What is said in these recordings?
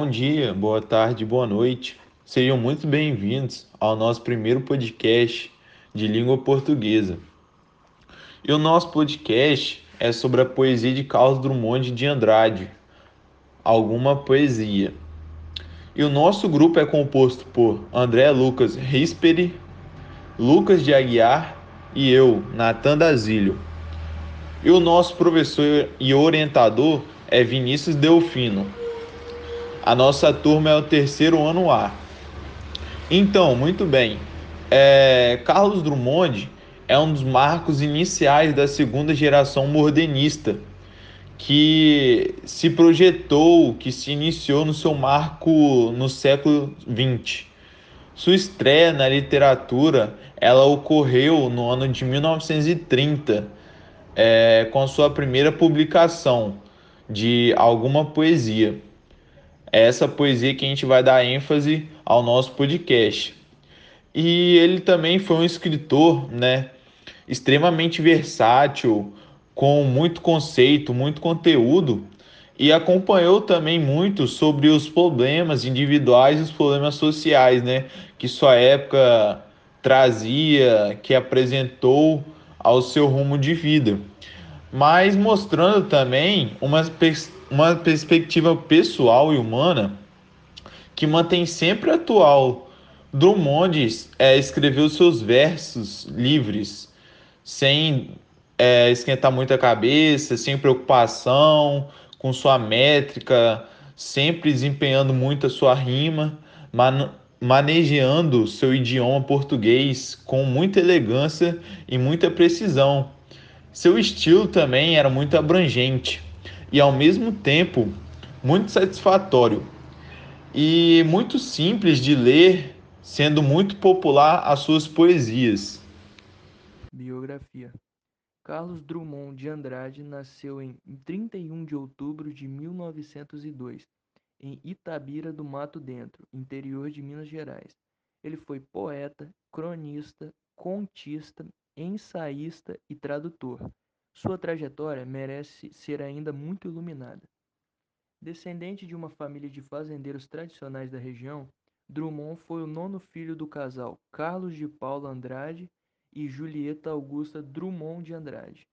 Bom dia, boa tarde, boa noite. Sejam muito bem-vindos ao nosso primeiro podcast de língua portuguesa. E o nosso podcast é sobre a poesia de Carlos Drummond de Andrade, alguma poesia. E o nosso grupo é composto por André Lucas Risperi, Lucas de Aguiar e eu, Natan Dazílio. E o nosso professor e orientador é Vinícius Delfino. A nossa turma é o terceiro ano A. Então, muito bem. É, Carlos Drummond é um dos marcos iniciais da segunda geração modernista, que se projetou, que se iniciou no seu marco no século XX. Sua estreia na literatura ela ocorreu no ano de 1930, é, com sua primeira publicação de alguma poesia. É essa poesia que a gente vai dar ênfase ao nosso podcast. E ele também foi um escritor, né, extremamente versátil, com muito conceito, muito conteúdo, e acompanhou também muito sobre os problemas individuais e os problemas sociais, né, que sua época trazia, que apresentou ao seu rumo de vida, mas mostrando também uma, pers uma perspectiva pessoal e humana que mantém sempre atual. Drummond é, escreveu seus versos livres, sem é, esquentar muita cabeça, sem preocupação, com sua métrica, sempre desempenhando muito a sua rima, man manejando seu idioma português com muita elegância e muita precisão. Seu estilo também era muito abrangente e ao mesmo tempo muito satisfatório e muito simples de ler, sendo muito popular as suas poesias. Biografia Carlos Drummond de Andrade nasceu em 31 de outubro de 1902, em Itabira do Mato Dentro, interior de Minas Gerais. Ele foi poeta, cronista, contista, ensaísta e tradutor. Sua trajetória merece ser ainda muito iluminada. Descendente de uma família de fazendeiros tradicionais da região, Drummond foi o nono filho do casal Carlos de Paula Andrade e Julieta Augusta Drummond de Andrade.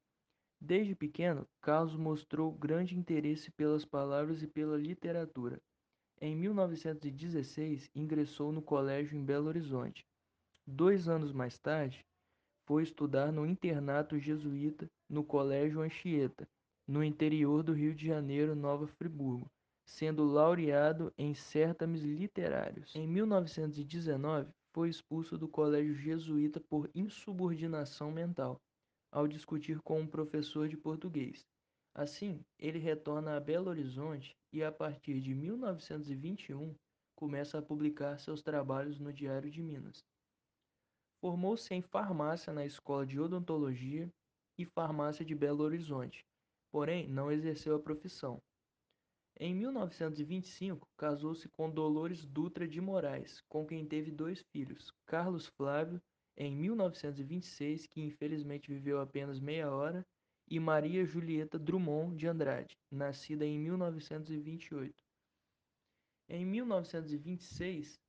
Desde pequeno, Carlos mostrou grande interesse pelas palavras e pela literatura. Em 1916, ingressou no colégio em Belo Horizonte. Dois anos mais tarde, foi estudar no internato jesuíta no Colégio Anchieta, no interior do Rio de Janeiro, Nova Friburgo, sendo laureado em certames literários. Em 1919, foi expulso do colégio jesuíta por insubordinação mental, ao discutir com um professor de português. Assim, ele retorna a Belo Horizonte e, a partir de 1921, começa a publicar seus trabalhos no Diário de Minas. Formou-se em farmácia na Escola de Odontologia e Farmácia de Belo Horizonte, porém não exerceu a profissão. Em 1925, casou-se com Dolores Dutra de Moraes, com quem teve dois filhos, Carlos Flávio, em 1926, que infelizmente viveu apenas meia hora, e Maria Julieta Drummond de Andrade, nascida em 1928. Em 1926,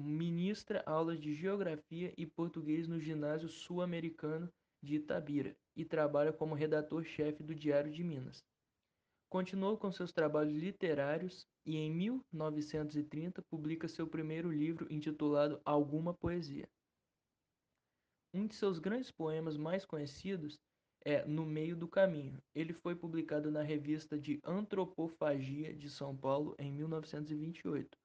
ministra aulas de Geografia e Português no Ginásio Sul-Americano de Itabira e trabalha como redator-chefe do Diário de Minas. Continuou com seus trabalhos literários e, em 1930, publica seu primeiro livro intitulado Alguma Poesia. Um de seus grandes poemas mais conhecidos é No Meio do Caminho. Ele foi publicado na revista de Antropofagia de São Paulo em 1928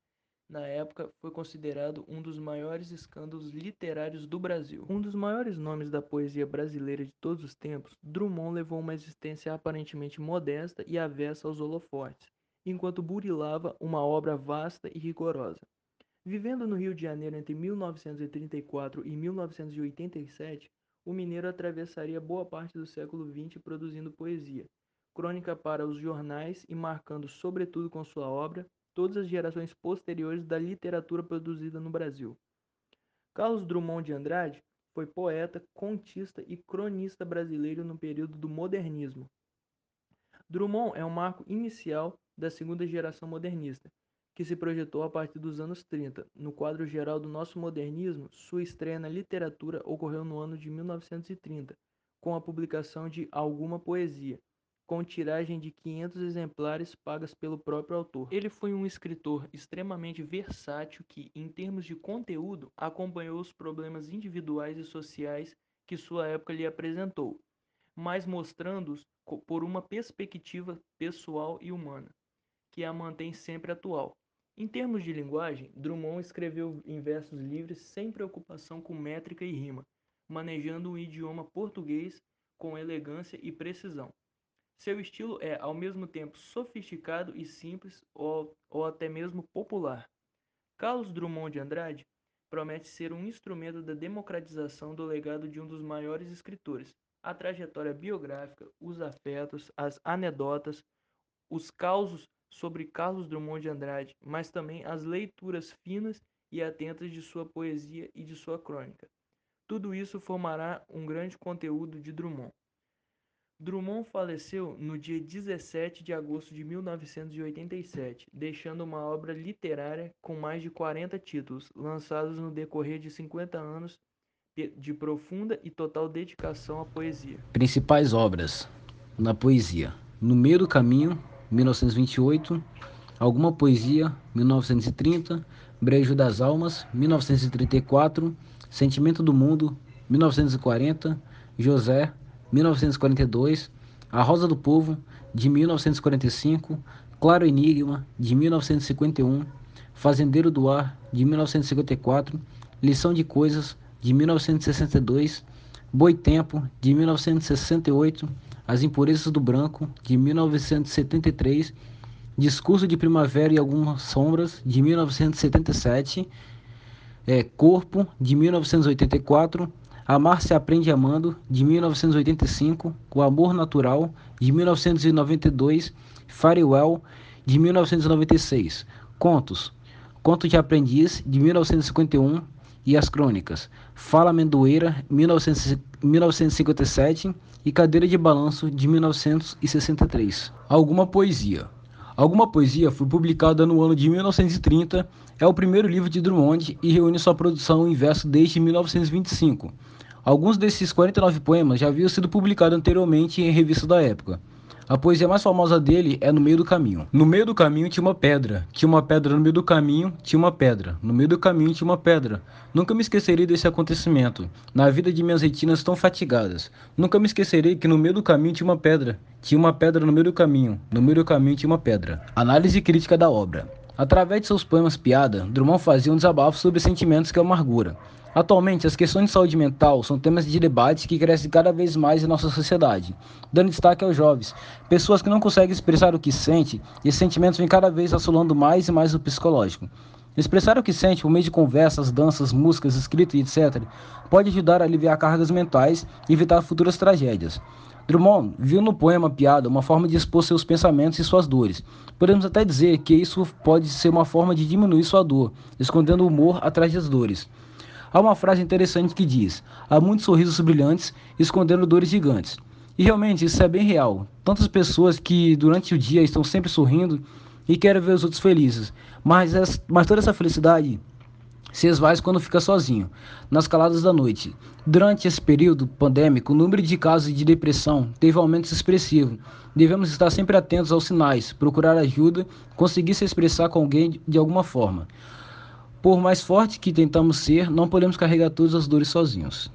na época, foi considerado um dos maiores escândalos literários do Brasil. Um dos maiores nomes da poesia brasileira de todos os tempos, Drummond levou uma existência aparentemente modesta e avessa aos holofotes, enquanto burilava uma obra vasta e rigorosa. Vivendo no Rio de Janeiro entre 1934 e 1987, o mineiro atravessaria boa parte do século XX produzindo poesia, crônica para os jornais e marcando, sobretudo com sua obra, todas as gerações posteriores da literatura produzida no Brasil. Carlos Drummond de Andrade foi poeta, contista e cronista brasileiro no período do modernismo. Drummond é um marco inicial da segunda geração modernista, que se projetou a partir dos anos 30. No quadro geral do nosso modernismo, sua estreia na literatura ocorreu no ano de 1930, com a publicação de Alguma Poesia, com tiragem de 500 exemplares pagas pelo próprio autor. Ele foi um escritor extremamente versátil que, em termos de conteúdo, acompanhou os problemas individuais e sociais que sua época lhe apresentou, mas mostrando-os por uma perspectiva pessoal e humana, que a mantém sempre atual. Em termos de linguagem, Drummond escreveu em versos livres sem preocupação com métrica e rima, manejando o idioma português com elegância e precisão. Seu estilo é, ao mesmo tempo, sofisticado e simples ou, ou até mesmo popular. Carlos Drummond de Andrade promete ser um instrumento da democratização do legado de um dos maiores escritores. A trajetória biográfica, os afetos, as anedotas, os causos sobre Carlos Drummond de Andrade, mas também as leituras finas e atentas de sua poesia e de sua crônica. Tudo isso formará um grande conteúdo de Drummond. Drummond faleceu no dia 17 de agosto de 1987, deixando uma obra literária com mais de 40 títulos, lançados no decorrer de 50 anos de profunda e total dedicação à poesia. Principais obras na poesia: No Meio do Caminho, 1928, Alguma Poesia, 1930, Brejo das Almas, 1934, Sentimento do Mundo, 1940, José, 1942, A Rosa do Povo, de 1945, Claro Enigma, de 1951, Fazendeiro do Ar, de 1954, Lição de Coisas, de 1962, Boi Tempo, de 1968, As Impurezas do Branco, de 1973, Discurso de Primavera e Algumas Sombras, de 1977, é, Corpo, de 1984, Amar se aprende amando, de 1985, O Amor Natural, de 1992, Farewell, de 1996, Contos, Conto de Aprendiz, de 1951 e As Crônicas, Fala Amendoeira, 1957 e Cadeira de Balanço, de 1963. Alguma poesia. Alguma Poesia foi publicada no ano de 1930, é o primeiro livro de Drummond e reúne sua produção em verso desde 1925. Alguns desses 49 poemas já haviam sido publicados anteriormente em revistas da época. A poesia mais famosa dele é No Meio do Caminho. No meio do caminho tinha uma pedra, tinha uma pedra no meio do caminho, tinha uma pedra. No meio do caminho tinha uma pedra. Nunca me esquecerei desse acontecimento, na vida de minhas retinas tão fatigadas. Nunca me esquecerei que no meio do caminho tinha uma pedra. Tinha uma pedra no meio do caminho, no meio do caminho tinha uma pedra. Análise crítica da obra. Através de seus poemas piada, Drummond fazia um desabafo sobre sentimentos que amargura. Atualmente, as questões de saúde mental são temas de debate que crescem cada vez mais em nossa sociedade, dando destaque aos jovens, pessoas que não conseguem expressar o que sentem e esses sentimentos vêm cada vez assolando mais e mais o psicológico. Expressar o que sente por meio de conversas, danças, músicas, escrita e etc. pode ajudar a aliviar cargas mentais e evitar futuras tragédias. Drummond viu no poema piada uma forma de expor seus pensamentos e suas dores. Podemos até dizer que isso pode ser uma forma de diminuir sua dor, escondendo o humor atrás das dores. Há uma frase interessante que diz: há muitos sorrisos brilhantes escondendo dores gigantes. E realmente isso é bem real. Tantas pessoas que durante o dia estão sempre sorrindo e querem ver os outros felizes, mas, mas toda essa felicidade se esvai quando fica sozinho, nas caladas da noite. Durante esse período pandêmico, o número de casos de depressão teve um aumento expressivo. Devemos estar sempre atentos aos sinais, procurar ajuda, conseguir se expressar com alguém de alguma forma. Por mais forte que tentamos ser, não podemos carregar todas as dores sozinhos.